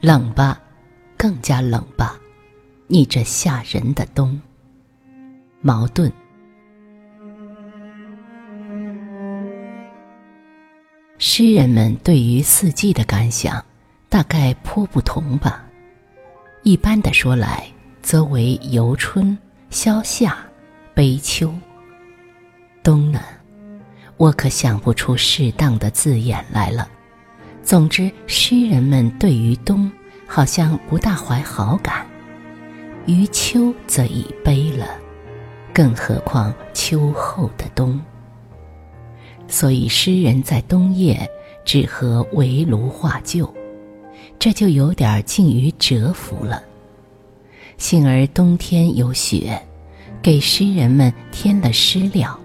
冷吧，更加冷吧，你这吓人的冬。矛盾。诗人们对于四季的感想，大概颇不同吧。一般的说来，则为游春、消夏、悲秋。冬呢，我可想不出适当的字眼来了。总之，诗人们对于冬好像不大怀好感，于秋则已悲了，更何况秋后的冬。所以，诗人在冬夜只和围炉画旧，这就有点近于蛰伏了。幸而冬天有雪，给诗人们添了诗料。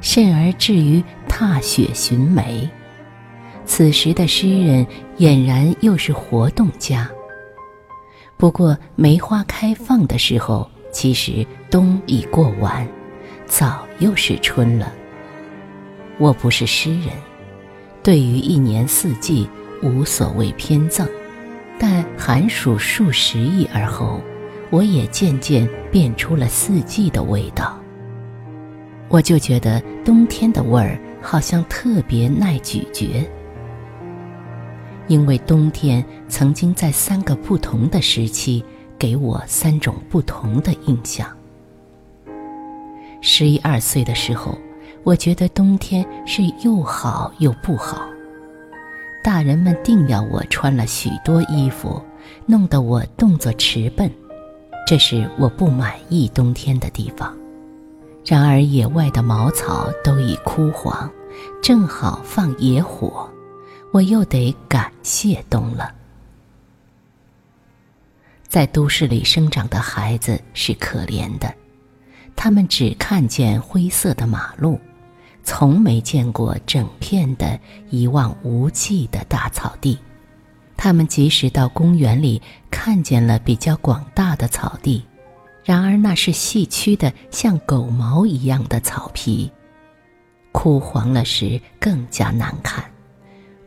甚而至于踏雪寻梅，此时的诗人俨然又是活动家。不过梅花开放的时候，其实冬已过完，早又是春了。我不是诗人，对于一年四季无所谓偏赠，但寒暑数十亿而后，我也渐渐变出了四季的味道。我就觉得冬天的味儿好像特别耐咀嚼，因为冬天曾经在三个不同的时期给我三种不同的印象。十一二岁的时候，我觉得冬天是又好又不好，大人们定要我穿了许多衣服，弄得我动作迟笨，这是我不满意冬天的地方。然而，野外的茅草都已枯黄，正好放野火，我又得感谢冬了。在都市里生长的孩子是可怜的，他们只看见灰色的马路，从没见过整片的一望无际的大草地。他们即使到公园里看见了比较广大的草地。然而，那是细曲的像狗毛一样的草皮，枯黄了时更加难看。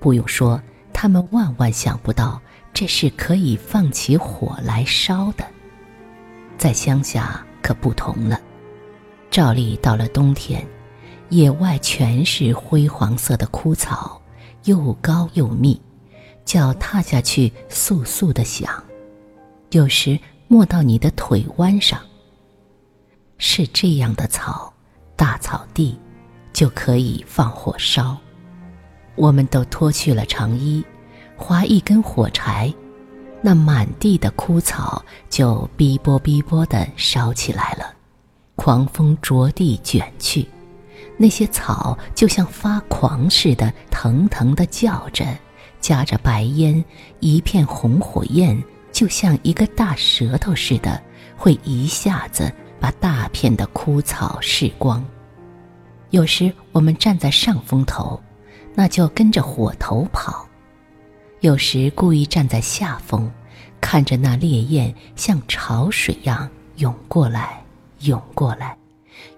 不用说，他们万万想不到这是可以放起火来烧的。在乡下可不同了，照例到了冬天，野外全是灰黄色的枯草，又高又密，脚踏下去簌簌的响，有时。没到你的腿弯上。是这样的草，大草地，就可以放火烧。我们都脱去了长衣，划一根火柴，那满地的枯草就逼波逼波的烧起来了。狂风着地卷去，那些草就像发狂似的，腾腾的叫着，夹着白烟，一片红火焰。就像一个大舌头似的，会一下子把大片的枯草噬光。有时我们站在上风头，那就跟着火头跑；有时故意站在下风，看着那烈焰像潮水样涌过来，涌过来。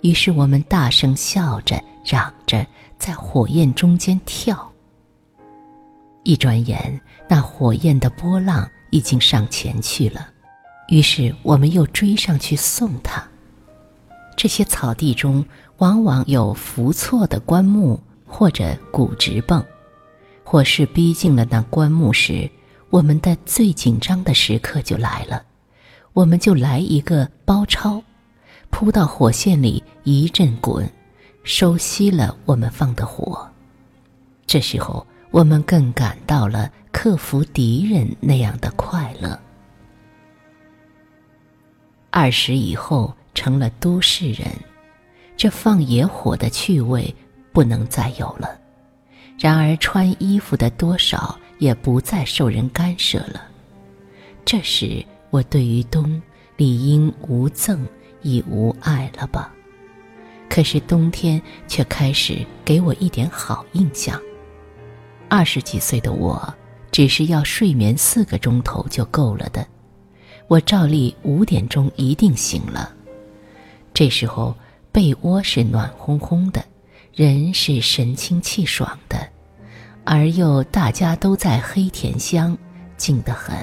于是我们大声笑着，嚷着，在火焰中间跳。一转眼，那火焰的波浪。已经上前去了，于是我们又追上去送他。这些草地中往往有扶错的棺木或者骨直泵，或是逼近了那棺木时，我们的最紧张的时刻就来了，我们就来一个包抄，扑到火线里一阵滚，收熄了我们放的火。这时候我们更感到了。克服敌人那样的快乐。二十以后成了都市人，这放野火的趣味不能再有了。然而穿衣服的多少也不再受人干涉了。这时我对于冬理应无憎亦无爱了吧？可是冬天却开始给我一点好印象。二十几岁的我。只是要睡眠四个钟头就够了的，我照例五点钟一定醒了。这时候被窝是暖烘烘的，人是神清气爽的，而又大家都在黑甜乡，静得很，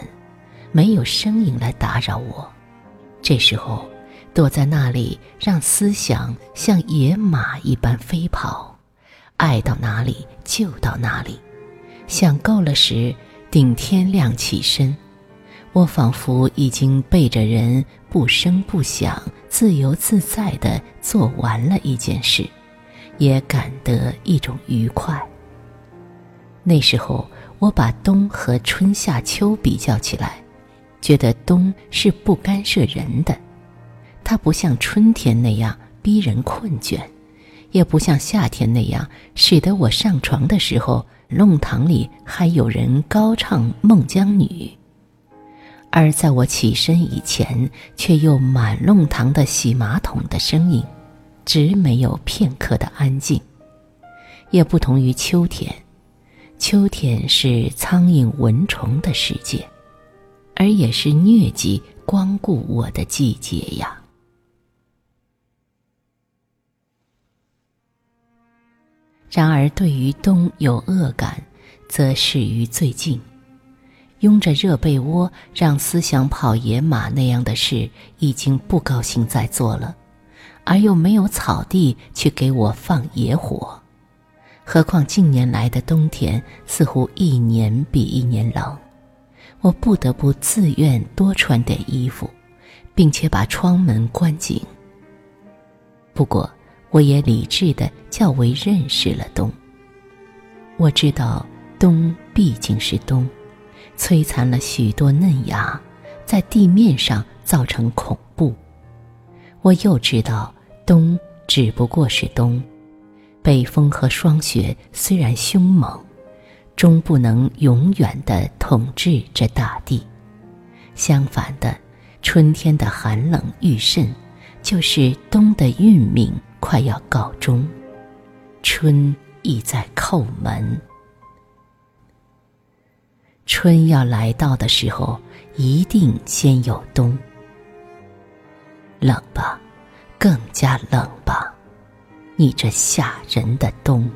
没有声音来打扰我。这时候，躲在那里，让思想像野马一般飞跑，爱到哪里就到哪里。想够了时，顶天亮起身。我仿佛已经背着人，不声不响、自由自在地做完了一件事，也感得一种愉快。那时候，我把冬和春夏秋比较起来，觉得冬是不干涉人的，它不像春天那样逼人困倦，也不像夏天那样使得我上床的时候，弄堂里还有人高唱《孟姜女》。而在我起身以前，却又满弄堂的洗马桶的声音，直没有片刻的安静。也不同于秋天，秋天是苍蝇蚊虫的世界，而也是疟疾光顾我的季节呀。然而，对于冬有恶感，则始于最近。拥着热被窝让思想跑野马那样的事，已经不高兴再做了，而又没有草地去给我放野火，何况近年来的冬天似乎一年比一年冷，我不得不自愿多穿点衣服，并且把窗门关紧。不过，我也理智的较为认识了冬。我知道，冬毕竟是冬。摧残了许多嫩芽，在地面上造成恐怖。我又知道，冬只不过是冬，北风和霜雪虽然凶猛，终不能永远的统治这大地。相反的，春天的寒冷愈甚，就是冬的运命快要告终，春意在叩门。春要来到的时候，一定先有冬。冷吧，更加冷吧，你这吓人的冬。